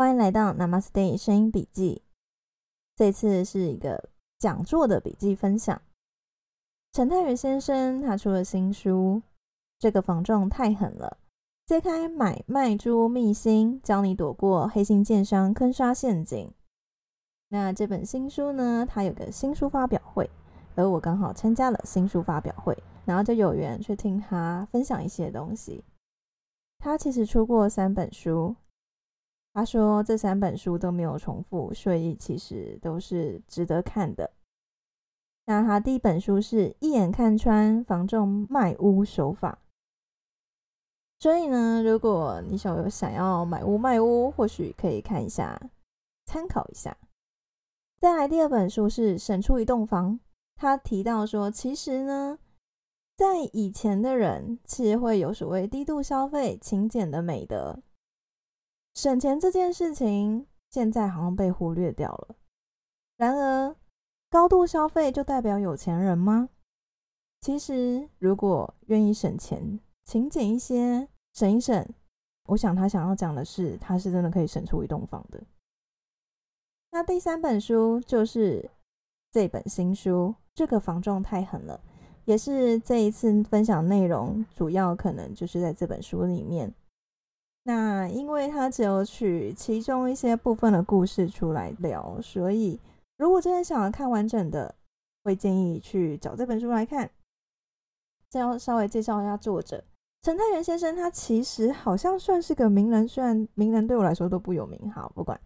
欢迎来到 Namaste 声音笔记。这次是一个讲座的笔记分享。陈泰宇先生他出了新书，这个防重太狠了，揭开买卖猪秘辛，教你躲过黑心奸商坑杀陷阱。那这本新书呢，它有个新书发表会，而我刚好参加了新书发表会，然后就有缘去听他分享一些东西。他其实出过三本书，他说这三本书都没有重复，所以其实都是值得看的。那他第一本书是一眼看穿房仲卖屋手法，所以呢，如果你想有想要买屋卖屋，或许可以看一下，参考一下。再来第二本书是省出一栋房，他提到说，其实呢。在以前的人，其实会有所谓低度消费、勤俭的美德。省钱这件事情，现在好像被忽略掉了。然而，高度消费就代表有钱人吗？其实，如果愿意省钱、勤俭一些，省一省，我想他想要讲的是，他是真的可以省出一栋房的。那第三本书就是这本新书，这个房仲太狠了。也是这一次分享内容，主要可能就是在这本书里面。那因为他只有取其中一些部分的故事出来聊，所以如果真的想要看完整的，会建议去找这本书来看。再要稍微介绍一下作者陈太元先生，他其实好像算是个名人，虽然名人对我来说都不有名。好，不管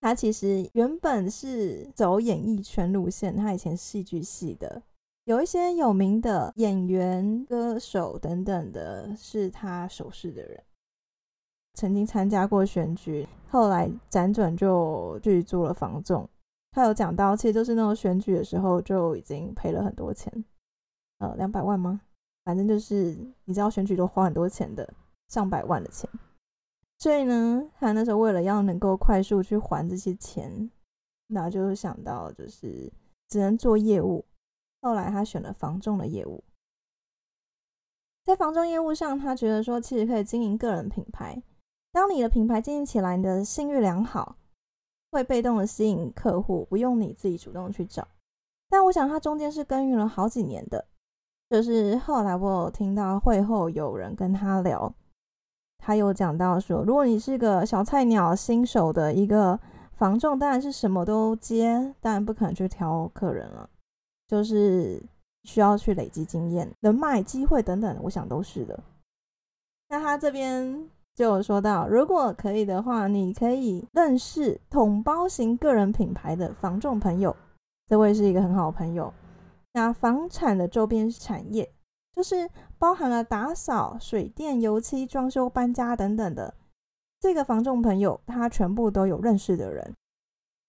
他其实原本是走演艺圈路线，他以前戏剧系的。有一些有名的演员、歌手等等的，是他熟识的人，曾经参加过选举，后来辗转就去做了房仲。他有讲到，其实就是那种选举的时候就已经赔了很多钱，呃，两百万吗？反正就是你知道选举都花很多钱的，上百万的钱。所以呢，他那时候为了要能够快速去还这些钱，那就想到就是只能做业务。后来他选了房仲的业务，在房仲业务上，他觉得说其实可以经营个人品牌。当你的品牌经营起来，你的信誉良好，会被动的吸引客户，不用你自己主动去找。但我想他中间是耕耘了好几年的，就是后来我有听到会后有人跟他聊，他有讲到说，如果你是个小菜鸟、新手的一个房仲，当然是什么都接，当然不可能去挑客人了。就是需要去累积经验、人脉、机会等等，我想都是的。那他这边就有说到，如果可以的话，你可以认识统包型个人品牌的房仲朋友，这位是一个很好的朋友。那房产的周边产业，就是包含了打扫、水电、油漆、装修、搬家等等的，这个房仲朋友他全部都有认识的人。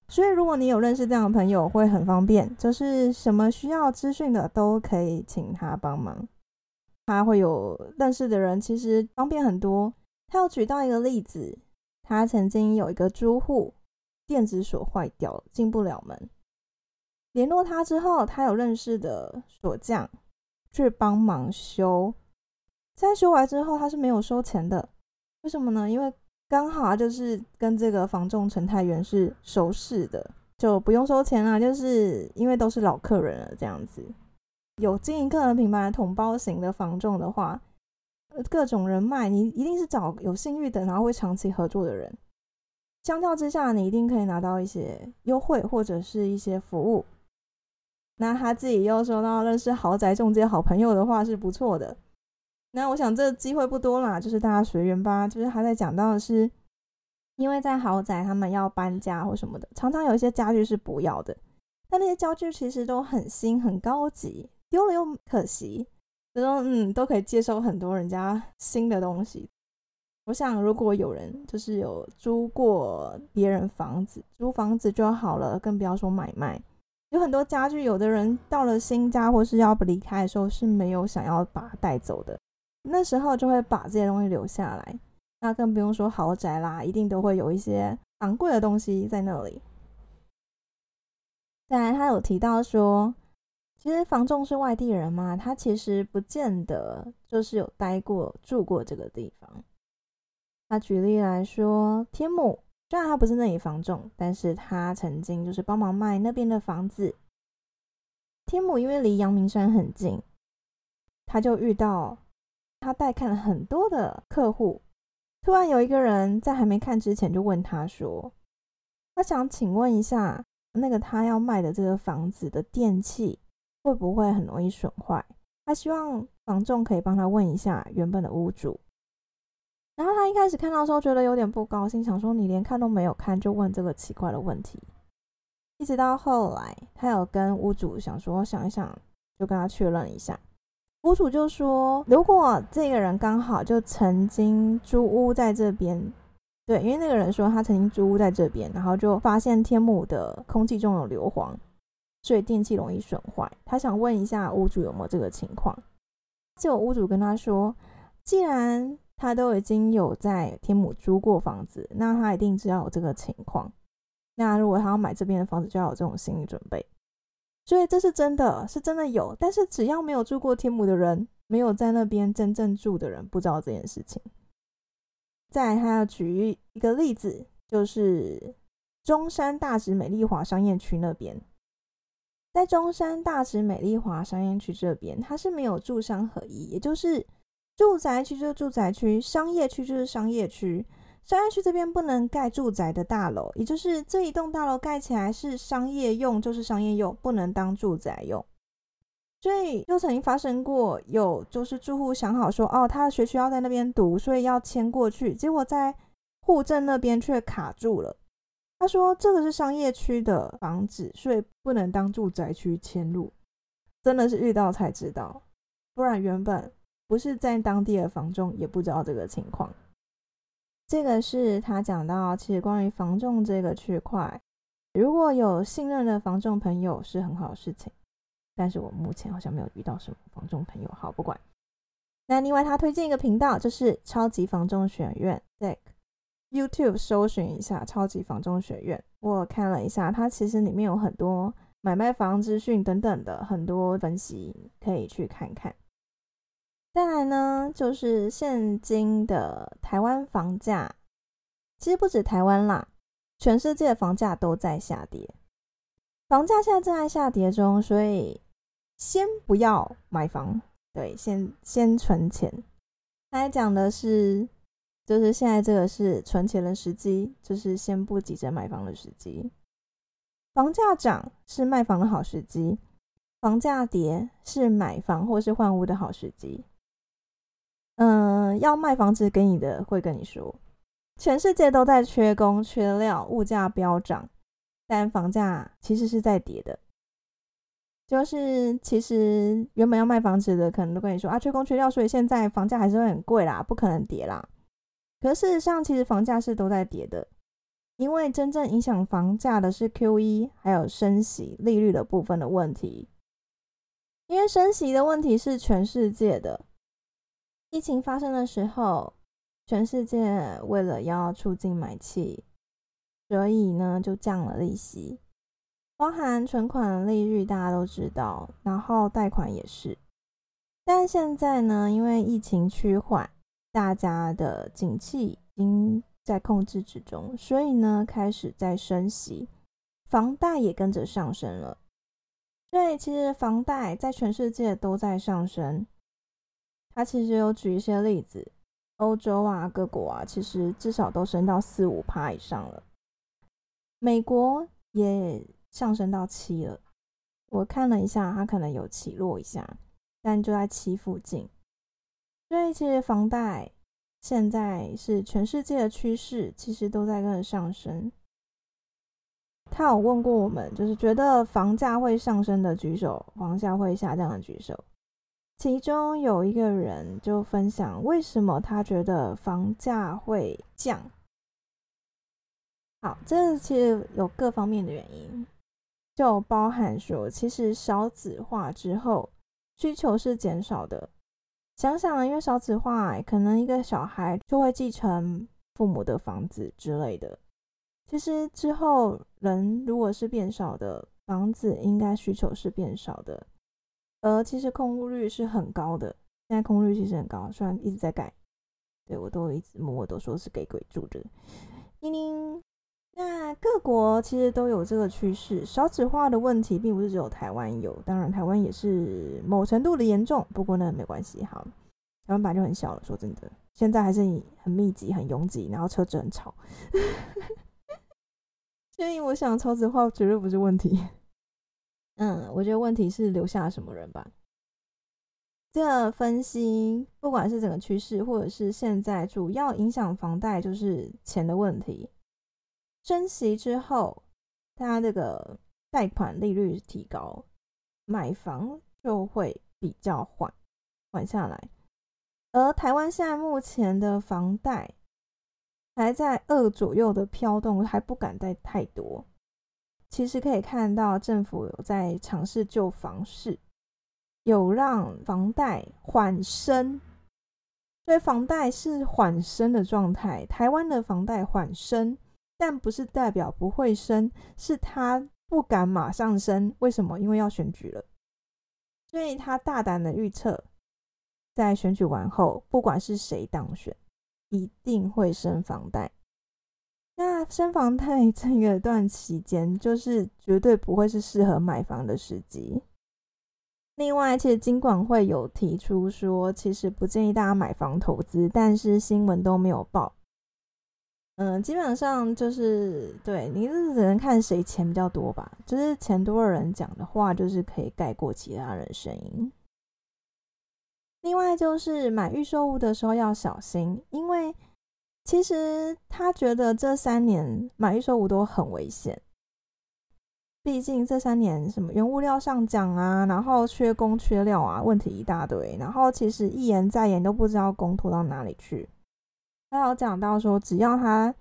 所以，如果你有认识这样的朋友，会很方便，就是什么需要资讯的都可以请他帮忙。他会有认识的人，其实方便很多。他有举到一个例子，他曾经有一个租户电子锁坏掉了，进不了门。联络他之后，他有认识的锁匠去帮忙修。在修完之后，他是没有收钱的。为什么呢？因为刚好啊就是跟这个房仲陈太元是熟识的，就不用收钱啊，就是因为都是老客人了这样子。有经营个人品牌统包型的房仲的话，各种人脉你一定是找有信誉的，然后会长期合作的人。相较之下，你一定可以拿到一些优惠或者是一些服务。那他自己又说到认识豪宅中介好朋友的话是不错的。那我想这机会不多啦，就是大家随缘吧。就是他在讲到的是，因为在豪宅他们要搬家或什么的，常常有一些家具是不要的，但那些家具其实都很新很高级，丢了又可惜，就说嗯都可以接收很多人家新的东西。我想如果有人就是有租过别人房子，租房子就好了，更不要说买卖。有很多家具，有的人到了新家或是要离开的时候是没有想要把它带走的。那时候就会把这些东西留下来，那更不用说豪宅啦，一定都会有一些昂贵的东西在那里。再来，他有提到说，其实房仲是外地人嘛，他其实不见得就是有待过、住过这个地方。他举例来说，天母虽然他不是那里房仲，但是他曾经就是帮忙卖那边的房子。天母因为离阳明山很近，他就遇到他带看了很多的客户。突然有一个人在还没看之前就问他说：“他想请问一下，那个他要卖的这个房子的电器会不会很容易损坏？他希望房仲可以帮他问一下原本的屋主。”然后他一开始看到的时候觉得有点不高兴，想说：“你连看都没有看就问这个奇怪的问题。”一直到后来，他有跟屋主想说想一想，就跟他确认一下。屋主就说：“如果这个人刚好就曾经租屋在这边，对，因为那个人说他曾经租屋在这边，然后就发现天母的空气中有硫磺，所以电器容易损坏。他想问一下屋主有没有这个情况。结果屋主跟他说，既然他都已经有在天母租过房子，那他一定知道有这个情况。那如果他要买这边的房子，就要有这种心理准备。”所以这是真的，是真的有，但是只要没有住过天母的人，没有在那边真正住的人，不知道这件事情。再他要举一个例子，就是中山大直美丽华商业区那边，在中山大直美丽华商业区这边，它是没有住商合一，也就是住宅区就是住宅区，商业区就是商业区。商业区这边不能盖住宅的大楼，也就是这一栋大楼盖起来是商业用，就是商业用，不能当住宅用。所以就曾经发生过，有就是住户想好说，哦，他的学区要在那边读，所以要迁过去，结果在户政那边却卡住了。他说这个是商业区的房子，所以不能当住宅区迁入。真的是遇到才知道，不然原本不是在当地的房中也不知道这个情况。这个是他讲到，其实关于房仲这个区块，如果有信任的房仲朋友是很好的事情。但是我目前好像没有遇到什么房仲朋友，好不管。那另外他推荐一个频道，就是超级房仲学院 YouTube 搜寻一下超级房中学院。我看了一下，它其实里面有很多买卖房资讯等等的很多分析，可以去看看。再来呢，就是现今的台湾房价，其实不止台湾啦，全世界房价都在下跌。房价现在正在下跌中，所以先不要买房，对，先先存钱。他讲的是，就是现在这个是存钱的时机，就是先不急着买房的时机。房价涨是卖房的好时机，房价跌是买房或是换屋的好时机。嗯，要卖房子给你的会跟你说，全世界都在缺工缺料，物价飙涨，但房价其实是在跌的。就是其实原本要卖房子的，可能都跟你说啊，缺工缺料，所以现在房价还是会很贵啦，不可能跌啦。可事实上，其实房价是都在跌的，因为真正影响房价的是 Q E 还有升息利率的部分的问题。因为升息的问题是全世界的。疫情发生的时候，全世界为了要促进买气，所以呢就降了利息，包含存款利率，大家都知道，然后贷款也是。但现在呢，因为疫情趋缓，大家的景气已经在控制之中，所以呢开始在升息，房贷也跟着上升了。所以其实房贷在全世界都在上升。他其实有举一些例子，欧洲啊，各国啊，其实至少都升到四五趴以上了。美国也上升到七了。我看了一下，它可能有起落一下，但就在七附近。所以其实房贷现在是全世界的趋势，其实都在跟着上升。他有问过我们，就是觉得房价会上升的举手，房价会下降的举手。其中有一个人就分享为什么他觉得房价会降。好，这其实有各方面的原因，就包含说，其实少子化之后需求是减少的。想想，因为少子化，可能一个小孩就会继承父母的房子之类的。其实之后人如果是变少的，房子应该需求是变少的。而，其实空屋率是很高的，现在空屋率其实很高，虽然一直在改，对我都一直默默都说是给鬼住的。嘤嘤，那各国其实都有这个趋势，少子化的问题并不是只有台湾有，当然台湾也是某程度的严重，不过呢没关系，好，台湾本来就很小了，说真的，现在还是很密集、很拥挤，然后车子很吵，所以我想超子化绝对不是问题。嗯，我觉得问题是留下什么人吧。这分析，不管是整个趋势，或者是现在主要影响房贷，就是钱的问题。升息之后，它这个贷款利率提高，买房就会比较缓缓下来。而台湾现在目前的房贷还在二左右的飘动，还不敢贷太多。其实可以看到，政府有在尝试救房市，有让房贷缓升，所以房贷是缓升的状态。台湾的房贷缓升。但不是代表不会升，是他不敢马上升。为什么？因为要选举了，所以他大胆的预测，在选举完后，不管是谁当选，一定会升房贷。那升房贷 这一段期间，就是绝对不会是适合买房的时机。另外，其实金管会有提出说，其实不建议大家买房投资，但是新闻都没有报。嗯，基本上就是对你是只能看谁钱比较多吧，就是钱多的人讲的话，就是可以盖过其他人声音。另外就是买预售屋的时候要小心，因为其实他觉得这三年买预售屋都很危险，毕竟这三年什么原物料上涨啊，然后缺工缺料啊，问题一大堆，然后其实一言再言都不知道工拖到哪里去。他有讲到说，只要他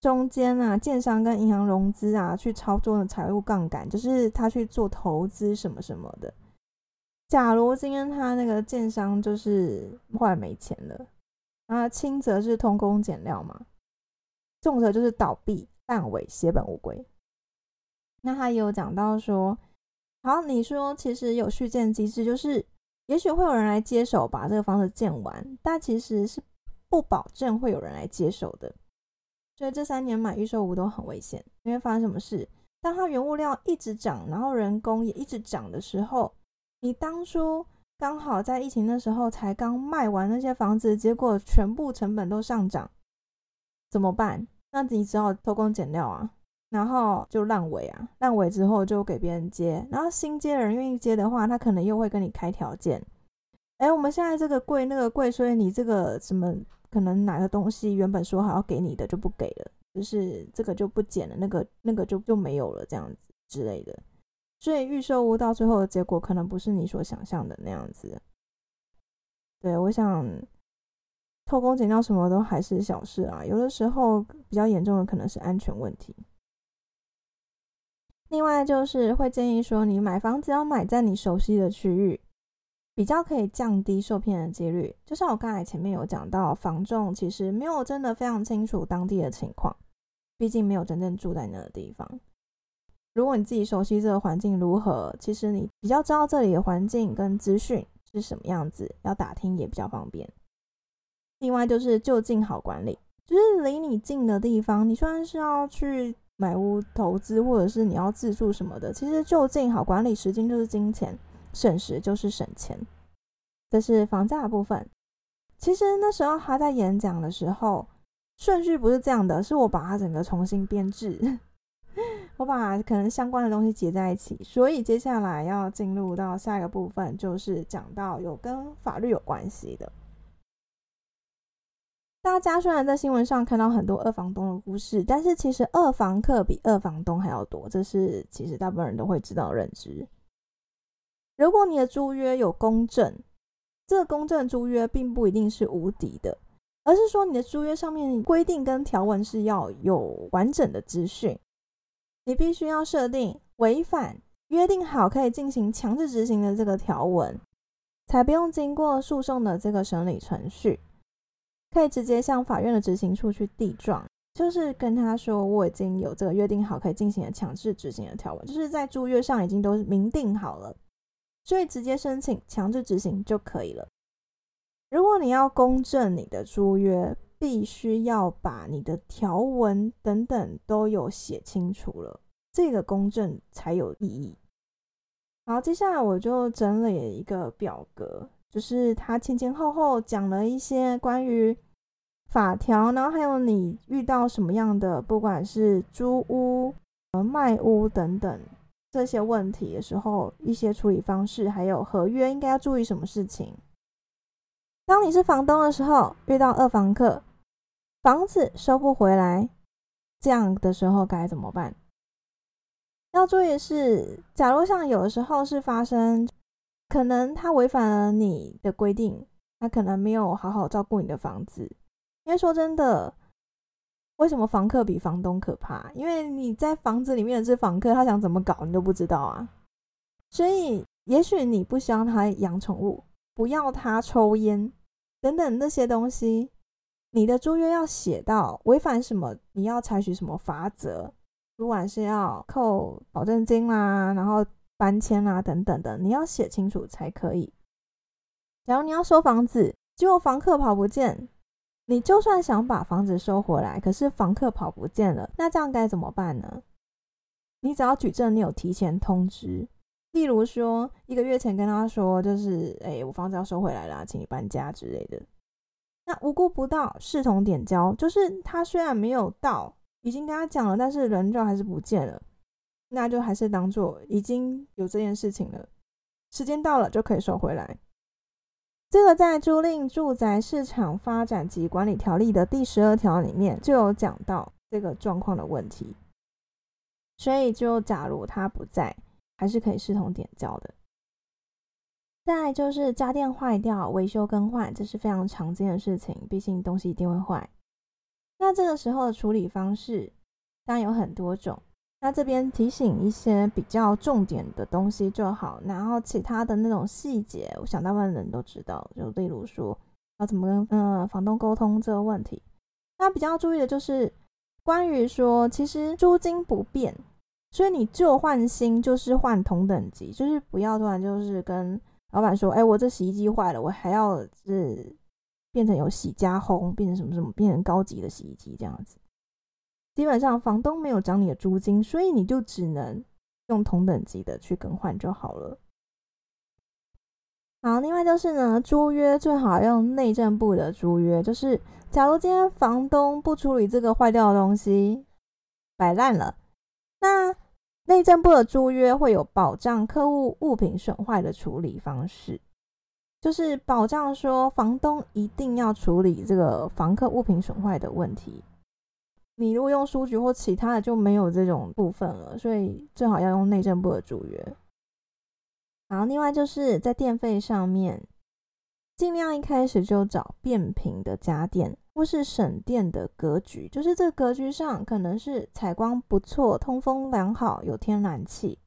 中间啊，建商跟银行融资啊，去操作的财务杠杆，就是他去做投资什么什么的。假如今天他那个建商就是后来没钱了，啊，轻则是偷工减料嘛，重则就是倒闭烂尾血本无归。那他也有讲到说，好，你说其实有续建机制，就是也许会有人来接手把这个房子建完，但其实是。不保证会有人来接手的，所以这三年买预售屋都很危险。因为发生什么事？当它原物料一直涨，然后人工也一直涨的时候，你当初刚好在疫情的时候才刚卖完那些房子，结果全部成本都上涨，怎么办？那你只好偷工减料啊，然后就烂尾啊，烂尾之后就给别人接，然后新接的人愿意接的话，他可能又会跟你开条件。哎，我们现在这个贵那个贵，所以你这个什么？可能哪个东西原本说好要给你的就不给了，就是这个就不减了，那个那个就就没有了，这样子之类的。所以预售屋到最后的结果可能不是你所想象的那样子。对，我想偷工减料什么都还是小事啊，有的时候比较严重的可能是安全问题。另外就是会建议说，你买房子要买在你熟悉的区域。比较可以降低受骗的几率，就像我刚才前面有讲到，房仲其实没有真的非常清楚当地的情况，毕竟没有真正住在那个地方。如果你自己熟悉这个环境如何，其实你比较知道这里的环境跟资讯是什么样子，要打听也比较方便。另外就是就近好管理，就是离你近的地方，你虽然是要去买屋投资，或者是你要自住什么的，其实就近好管理，时间就是金钱。省时就是省钱，这是房价的部分。其实那时候他在演讲的时候，顺序不是这样的，是我把它整个重新编制，我把可能相关的东西结在一起。所以接下来要进入到下一个部分，就是讲到有跟法律有关系的。大家虽然在新闻上看到很多二房东的故事，但是其实二房客比二房东还要多，这是其实大部分人都会知道的认知。如果你的租约有公证，这个公证租约并不一定是无敌的，而是说你的租约上面规定跟条文是要有完整的资讯。你必须要设定违反约定好可以进行强制执行的这个条文，才不用经过诉讼的这个审理程序，可以直接向法院的执行处去递状，就是跟他说我已经有这个约定好可以进行的强制执行的条文，就是在租约上已经都明定好了。所以直接申请强制执行就可以了。如果你要公证你的租约必须要把你的条文等等都有写清楚了，这个公证才有意义。好，接下来我就整理一个表格，就是他前前后后讲了一些关于法条，然后还有你遇到什么样的，不管是租屋、呃卖屋等等这些问题的时候，一些处理方式，还有合约应该要注意什么事情。当你是房东的时候，遇到二房客，房子收不回来，这样的时候该怎么办？要注意的是，假如像有的时候是发生，可能他违反了你的规定，他可能没有好好照顾你的房子。因为说真的，为什么房客比房东可怕？因为你在房子里面的是房客，他想怎么搞你都不知道啊。所以，也许你不希望他养宠物，不要他抽烟等等那些东西，你的租约要写到违反什么，你要采取什么法则。不管是要扣保证金啦，然后搬迁啦等等的，你要写清楚才可以。假如你要收房子，结果房客跑不见，你就算想把房子收回来，可是房客跑不见了，那这样该怎么办呢？你只要举证，你有提前通知，例如说一个月前跟他说，就是哎，我房子要收回来啦，请你搬家之类的。那无故不到，视同点交，就是他虽然没有到。已经跟他讲了，但是人就还是不见了，那就还是当做已经有这件事情了。时间到了就可以收回来。这个在《租赁住宅市场发展及管理条例》的第十二条里面就有讲到这个状况的问题，所以就假如他不在，还是可以视同点交的。再就是家电坏掉，维修更换，这是非常常见的事情，毕竟东西一定会坏。那这个时候的处理方式当然有很多种。那这边提醒一些比较重点的东西就好，然后其他的那种细节，我想大部分人都知道。就例如说要怎么跟嗯房东沟通这个问题。那比较注意的就是关于说，其实租金不变，所以你旧换新就是换同等级，就是不要突然就是跟老板说，哎，我这洗衣机坏了，我还要是。变成有洗加烘，变成什么什么，变成高级的洗衣机这样子。基本上房东没有涨你的租金，所以你就只能用同等级的去更换就好了。好，另外就是呢，租约最好用内政部的租约，就是假如今天房东不处理这个坏掉的东西，摆烂了，那内政部的租约会有保障客户物品损坏的处理方式。就是保障说，房东一定要处理这个房客物品损坏的问题。你如果用书局或其他的，就没有这种部分了。所以最好要用内政部的租约。然后另外就是在电费上面，尽量一开始就找变频的家电，或是省电的格局。就是这个格局上可能是采光不错、通风良好、有天然气，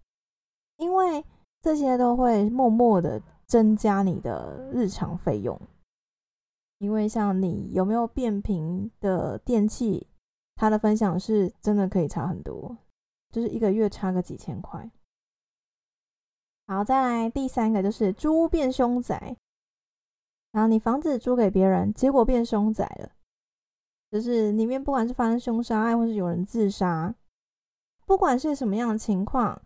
因为这些都会默默的。增加你的日常费用，因为像你有没有变频的电器，他的分享是真的可以差很多，就是一个月差个几千块。好，再来第三个就是租变凶宅，然后你房子租给别人，结果变凶宅了，就是里面不管是发生凶杀案，或是有人自杀，不管是什么样的情况，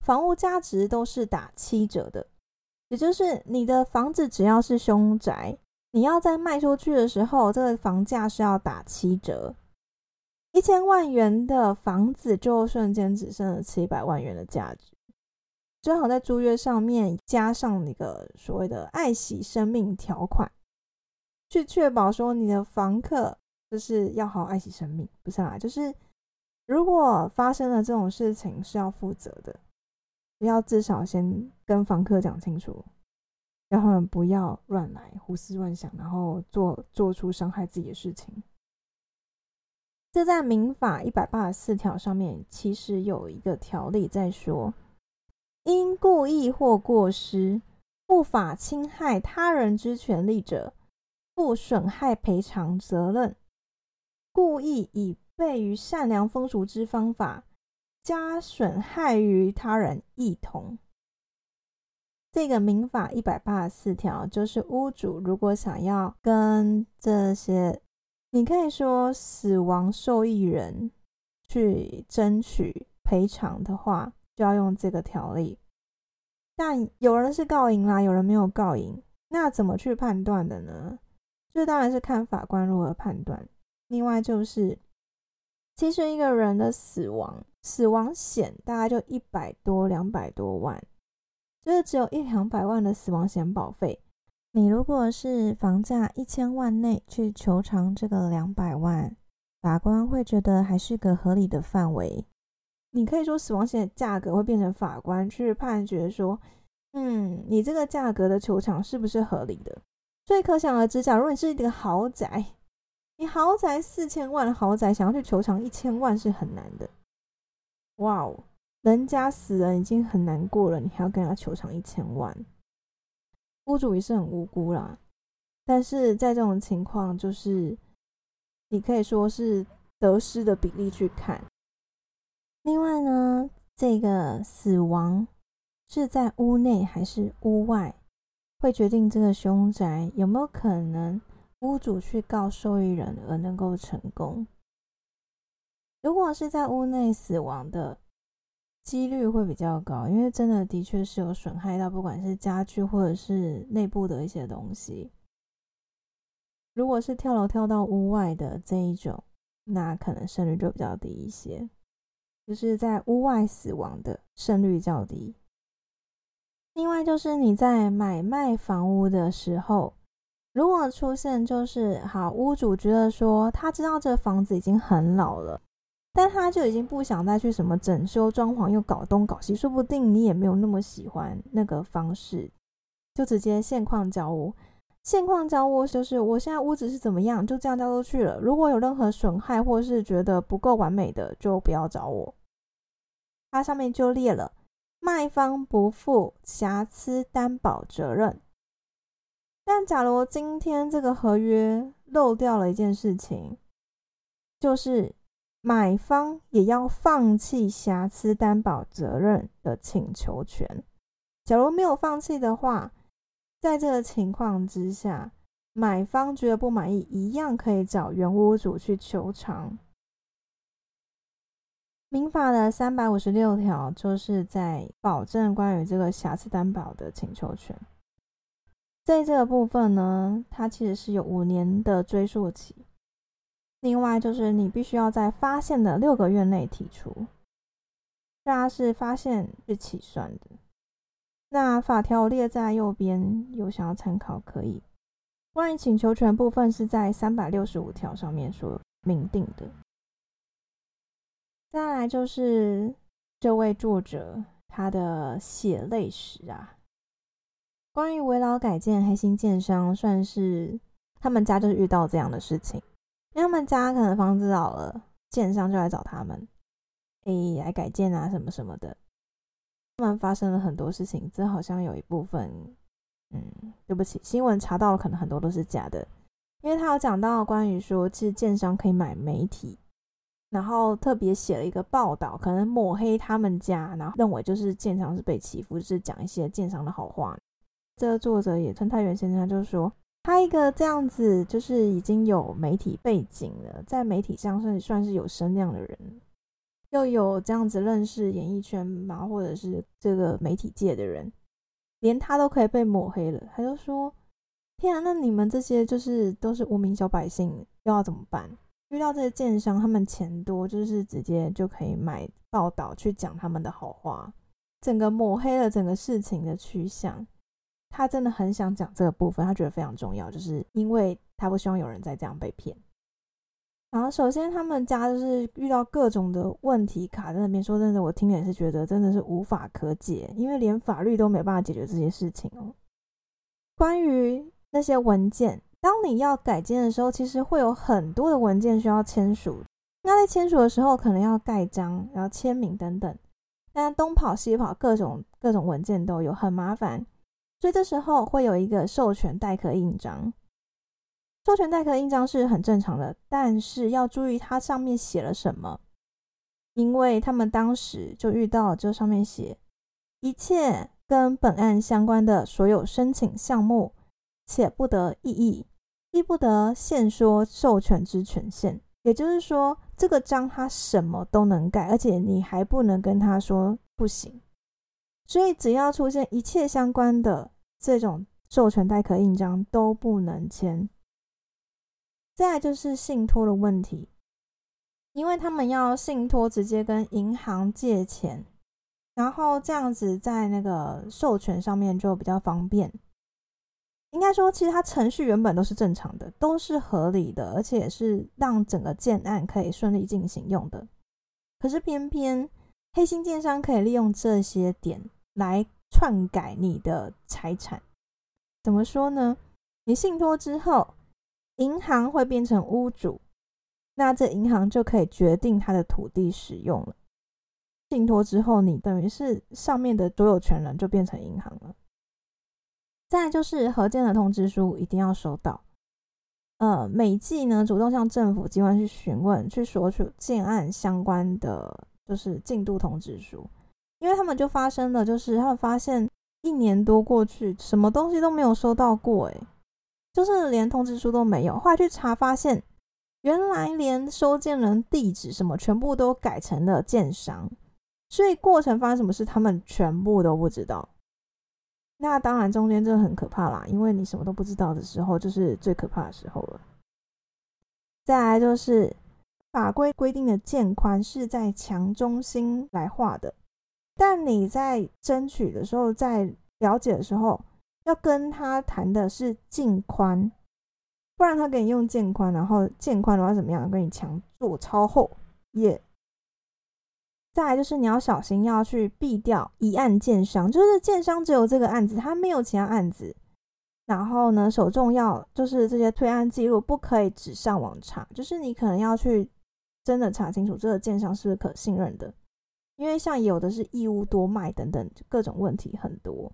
房屋价值都是打七折的。也就是你的房子只要是凶宅，你要在卖出去的时候，这个房价是要打七折，一千万元的房子就瞬间只剩了七百万元的价值。最好在租约上面加上那个所谓的爱惜生命条款，去确保说你的房客就是要好好爱惜生命，不是啦，就是如果发生了这种事情是要负责的。要至少先跟房客讲清楚，让他们不要乱来、胡思乱想，然后做做出伤害自己的事情。这在民法一百八十四条上面，其实有一个条例在说，因故意或过失不法侵害他人之权利者，负损害赔偿责任。故意以悖于善良风俗之方法。加损害于他人一同。这个民法一百八十四条，就是屋主如果想要跟这些你可以说死亡受益人去争取赔偿的话，就要用这个条例。但有人是告赢啦，有人没有告赢，那怎么去判断的呢？这当然是看法官如何判断。另外就是，其实一个人的死亡，死亡险大概就一百多、两百多万，就是只有一两百万的死亡险保费。你如果是房价一千万内去求偿这个两百万，法官会觉得还是个合理的范围。你可以说死亡险的价格会变成法官去判决说，嗯，你这个价格的求偿是不是合理的？所以可想而知，假如你是一个豪宅，你豪宅四千万豪宅，想要去求偿一千万是很难的。哇哦，人家死人已经很难过了，你还要跟他求偿一千万，屋主也是很无辜啦。但是在这种情况，就是你可以说是得失的比例去看。另外呢，这个死亡是在屋内还是屋外？会决定这个凶宅有没有可能屋主去告受益人而能够成功。如果是在屋内死亡的几率会比较高，因为真的的确是有损害到不管是家具或者是内部的一些东西。如果是跳楼跳到屋外的这一种，那可能胜率就比较低一些，就是在屋外死亡的胜率较低。另外就是你在买卖房屋的时候，如果出现就是好屋主觉得说他知道这房子已经很老了，但他就已经不想再去什么整修装潢又搞东搞西，说不定你也没有那么喜欢那个方式，就直接现况交屋。现况交屋就是我现在屋子是怎么样，就这样交出去了。如果有任何损害或是觉得不够完美的，就不要找我。它上面就列了。卖方不负瑕疵担保责任，但假如今天这个合约漏掉了一件事情，就是买方也要放弃瑕疵担保责任的请求权。假如没有放弃的话，在这个情况之下，买方觉得不满意，一样可以找原屋主去求偿。民法的三百五十六条就是在保证关于这个瑕疵担保的请求权，在这个部分呢，它其实是有五年的追溯期。另外就是你必须要在发现的六个月内提出，大家是发现日起算的。那法条列在右边，有想要参考可以。关于请求权部分是在三百六十五条上面所明定的。再来就是这位作者他的血泪史啊，关于围老改建黑心建商，算是他们家就是遇到这样的事情，因为他们家可能房子老了，建商就来找他们，哎，来改建啊什么什么的，他们发生了很多事情，这好像有一部分，嗯，对不起，新闻查到了，可能很多都是假的，因为他有讲到关于说，其实建商可以买媒体。然后特别写了一个报道，可能抹黑他们家，然后认为就是建商是被欺负，是讲一些建商的好话。这个作者也称太原先生他就说，他一个这样子就是已经有媒体背景了，在媒体上算算是有声量的人，又有这样子认识演艺圈嘛，或者是这个媒体界的人，连他都可以被抹黑了。他就说：“天啊，那你们这些就是都是无名小百姓，又要怎么办？”遇到这些建商，他们钱多，就是直接就可以买报道去讲他们的好话，整个抹黑了整个事情的趋向。他真的很想讲这个部分，他觉得非常重要，就是因为他不希望有人再这样被骗。然后，首先他们家就是遇到各种的问题卡在那边，说真的，我听也是觉得真的是无法可解，因为连法律都没办法解决这些事情哦。关于那些文件。当你要改建的时候，其实会有很多的文件需要签署。那在签署的时候，可能要盖章，然后签名等等。但东跑西跑，各种各种文件都有，很麻烦。所以这时候会有一个授权代刻印章。授权代刻印章是很正常的，但是要注意它上面写了什么，因为他们当时就遇到这上面写一切跟本案相关的所有申请项目。且不得异议，亦不得限说授权之权限。也就是说，这个章他什么都能盖，而且你还不能跟他说不行。所以，只要出现一切相关的这种授权代可印章都不能签。再就是信托的问题，因为他们要信托直接跟银行借钱，然后这样子在那个授权上面就比较方便。应该说，其实它程序原本都是正常的，都是合理的，而且是让整个建案可以顺利进行用的。可是偏偏黑心建商可以利用这些点来篡改你的财产。怎么说呢？你信托之后，银行会变成屋主，那这银行就可以决定他的土地使用了。信托之后，你等于是上面的所有权人就变成银行了。再就是核建的通知书一定要收到，呃，每季呢主动向政府机关去询问，去索取建案相关的就是进度通知书，因为他们就发生了，就是他们发现一年多过去，什么东西都没有收到过，诶，就是连通知书都没有。后来去查发现，原来连收件人地址什么全部都改成了建商，所以过程发生什么事，他们全部都不知道。那当然，中间这个很可怕啦，因为你什么都不知道的时候，就是最可怕的时候了。再来就是法规规定的建宽是在墙中心来画的，但你在争取的时候，在了解的时候，要跟他谈的是净宽，不然他给你用建宽，然后建宽的话怎么样？跟你强做超厚也。再来就是你要小心，要去避掉一案建商，就是建商只有这个案子，他没有其他案子。然后呢，首重要就是这些推案记录不可以只上网查，就是你可能要去真的查清楚这个建商是不是可信任的，因为像有的是义务多卖等等，各种问题很多。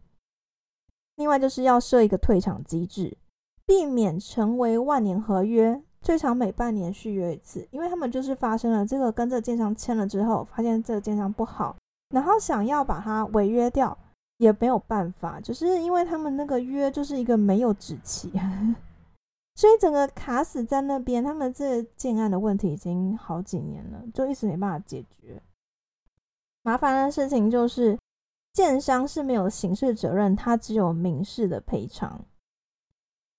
另外就是要设一个退场机制，避免成为万年合约。最长每半年续约一次，因为他们就是发生了这个跟这个建商签了之后，发现这个建商不好，然后想要把它违约掉也没有办法，就是因为他们那个约就是一个没有止期，所以整个卡死在那边。他们这建案的问题已经好几年了，就一直没办法解决。麻烦的事情就是建商是没有刑事责任，他只有民事的赔偿，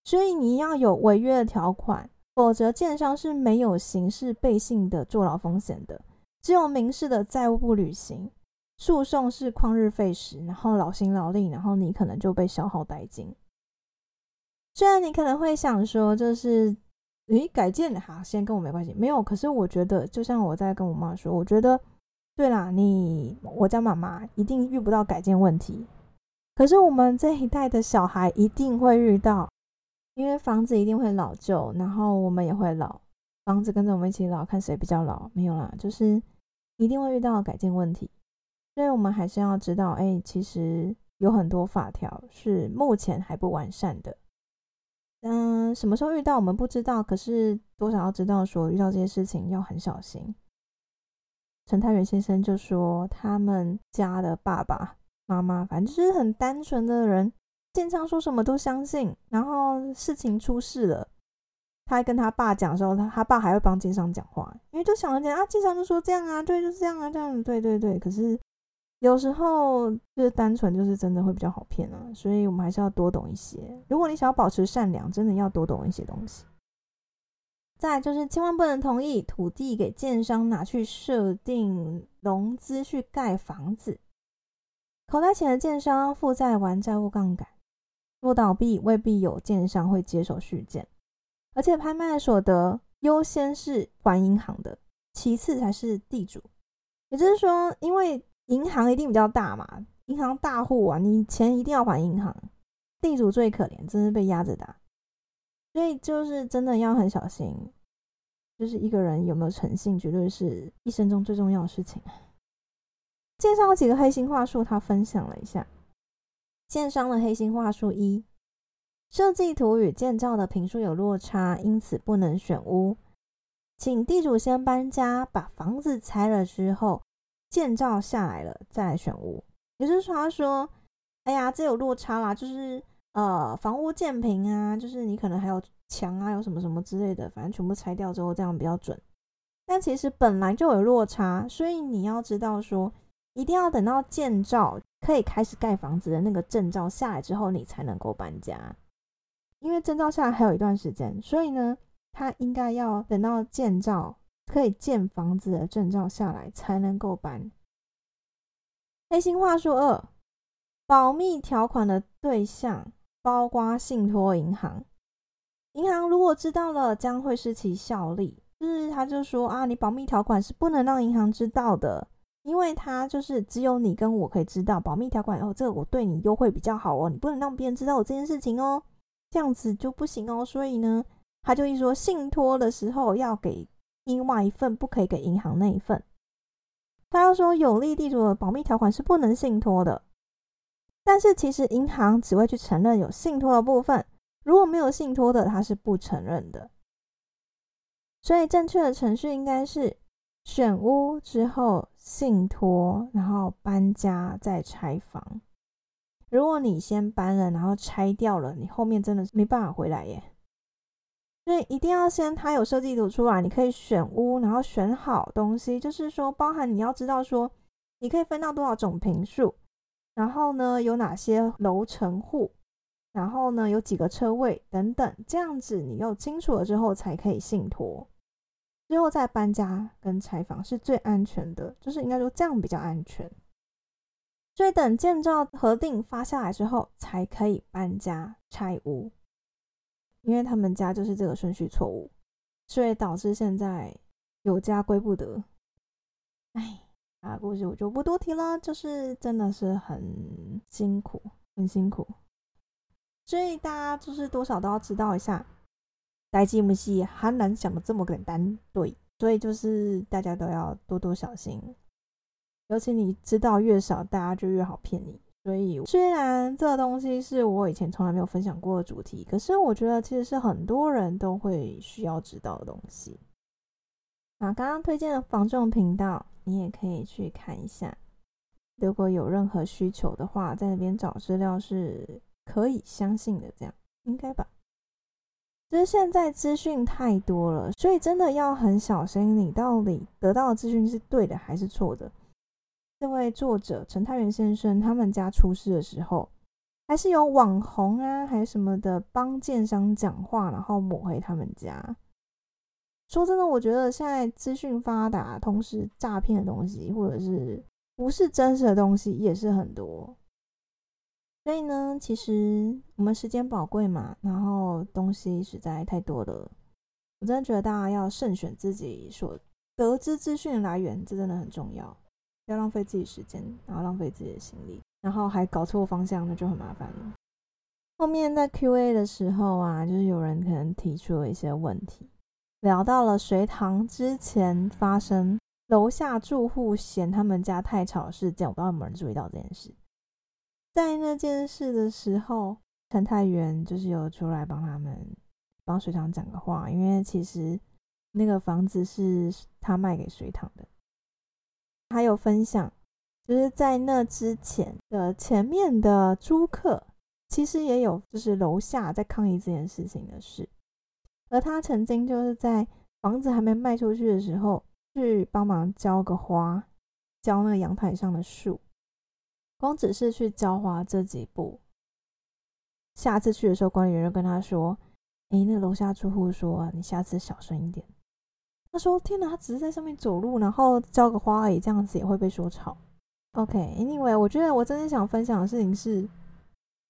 所以你要有违约的条款。否则，建商是没有刑事背信的坐牢风险的，只有民事的债务不履行，诉讼是旷日费时，然后劳心劳力，然后你可能就被消耗殆尽。虽然你可能会想说，就是诶改建好，先跟我没关系，没有。可是我觉得，就像我在跟我妈说，我觉得对啦，你我家妈妈一定遇不到改建问题，可是我们这一代的小孩一定会遇到。因为房子一定会老旧，然后我们也会老，房子跟着我们一起老，看谁比较老。没有啦，就是一定会遇到改建问题，所以我们还是要知道，哎，其实有很多法条是目前还不完善的。嗯，什么时候遇到我们不知道，可是多少要知道，说遇到这些事情要很小心。陈太元先生就说，他们家的爸爸妈妈，反正就是很单纯的人。建昌说什么都相信，然后事情出事了，他还跟他爸讲的时候，他他爸还会帮建昌讲话，因为就想着讲啊，建昌就说这样啊，对，就是这样啊，这样，对对对。可是有时候就是单纯就是真的会比较好骗啊，所以我们还是要多懂一些。如果你想要保持善良，真的要多懂一些东西。再就是千万不能同意土地给建商拿去设定融资去盖房子，口袋钱的建商负债完债务杠杆。若倒闭，未必有建商会接手续建，而且拍卖所得优先是还银行的，其次才是地主。也就是说，因为银行一定比较大嘛，银行大户啊，你钱一定要还银行。地主最可怜，真是被压着打。所以就是真的要很小心，就是一个人有没有诚信，绝对是一生中最重要的事情。介绍几个黑心话术，他分享了一下。建商的黑心话术一：设计图与建造的评数有落差，因此不能选屋。请地主先搬家，把房子拆了之后，建造下来了再选屋。也就是说，他说：“哎呀，这有落差啦，就是呃房屋建平啊，就是你可能还有墙啊，有什么什么之类的，反正全部拆掉之后，这样比较准。但其实本来就有落差，所以你要知道说，一定要等到建造可以开始盖房子的那个证照下来之后，你才能够搬家。因为证照下来还有一段时间，所以呢，他应该要等到建造可以建房子的证照下来才能够搬。黑心话术二：保密条款的对象包括信托银行。银行如果知道了，将会失其效力。就是他就说啊，你保密条款是不能让银行知道的，因为他就是只有你跟我可以知道保密条款哦，这个我对你优惠比较好哦，你不能让别人知道我这件事情哦，这样子就不行哦。所以呢，他就一说信托的时候要给另外一份，不可以给银行那一份。他要说有利地主的保密条款是不能信托的，但是其实银行只会去承认有信托的部分，如果没有信托的，他是不承认的。所以正确的程序应该是选屋之后信托，然后搬家再拆房。如果你先搬了，然后拆掉了，你后面真的是没办法回来耶。所以一定要先他有设计图出来，你可以选屋，然后选好东西，就是说包含你要知道说你可以分到多少种平数，然后呢有哪些楼层户，然后呢有几个车位等等，这样子你又清楚了之后才可以信托。之后再搬家跟拆房是最安全的，就是应该说这样比较安全。所以等建造核定发下来之后，才可以搬家拆屋。因为他们家就是这个顺序错误，所以导致现在有家归不得。哎，啊，故事我就不多提了，就是真的是很辛苦，很辛苦。所以大家就是多少都要知道一下。代际不是很难想的这么简单，对，所以就是大家都要多多小心，尤其你知道越少，大家就越好骗你。所以虽然这个东西是我以前从来没有分享过的主题，可是我觉得其实是很多人都会需要知道的东西。啊，刚刚推荐的防重频道，你也可以去看一下。如果有任何需求的话，在那边找资料是可以相信的，这样应该吧。其实现在资讯太多了，所以真的要很小心，你到底得到的资讯是对的还是错的。这位作者陈太元先生他们家出事的时候，还是有网红啊，还是什么的帮建商讲话，然后抹黑他们家。说真的，我觉得现在资讯发达，同时诈骗的东西或者是不是真实的东西也是很多。所以呢，其实我们时间宝贵嘛，然后东西实在太多了，我真的觉得大家要慎选自己所得知资讯的来源，这真的很重要，不要浪费自己时间，然后浪费自己的心力，然后还搞错方向，那就很麻烦了。后面在 Q&A 的时候啊，就是有人可能提出了一些问题，聊到了隋唐之前发生楼下住户嫌他们家太吵事件，我不知道有没有人注意到这件事。在那件事的时候，陈太元就是有出来帮他们帮水塘讲个话，因为其实那个房子是他卖给水塘的。还有分享，就是在那之前的前面的租客，其实也有就是楼下在抗议这件事情的事，而他曾经就是在房子还没卖出去的时候，去帮忙浇个花，浇那个阳台上的树。光只是去浇花这几步，下次去的时候，管理员就跟他说：“哎，那楼下住户说你下次小声一点。”他说：“天哪，他只是在上面走路，然后浇个花而已，这样子也会被说吵。” OK，Anyway，我觉得我真正想分享的事情是，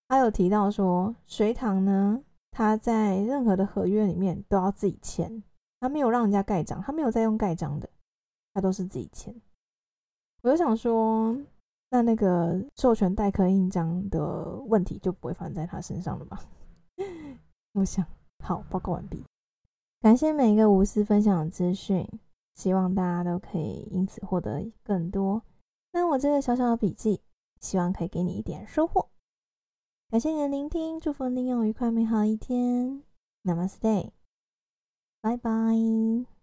他有提到说，水塘呢，他在任何的合约里面都要自己签，他没有让人家盖章，他没有在用盖章的，他都是自己签。我就想说。那那个授权代刻印章的问题就不会发生在他身上了吧？我想，好，报告完毕。感谢每一个无私分享的资讯，希望大家都可以因此获得更多。那我这个小小的笔记，希望可以给你一点收获。感谢你的聆听，祝福你有愉快美好一天。Namaste，拜拜。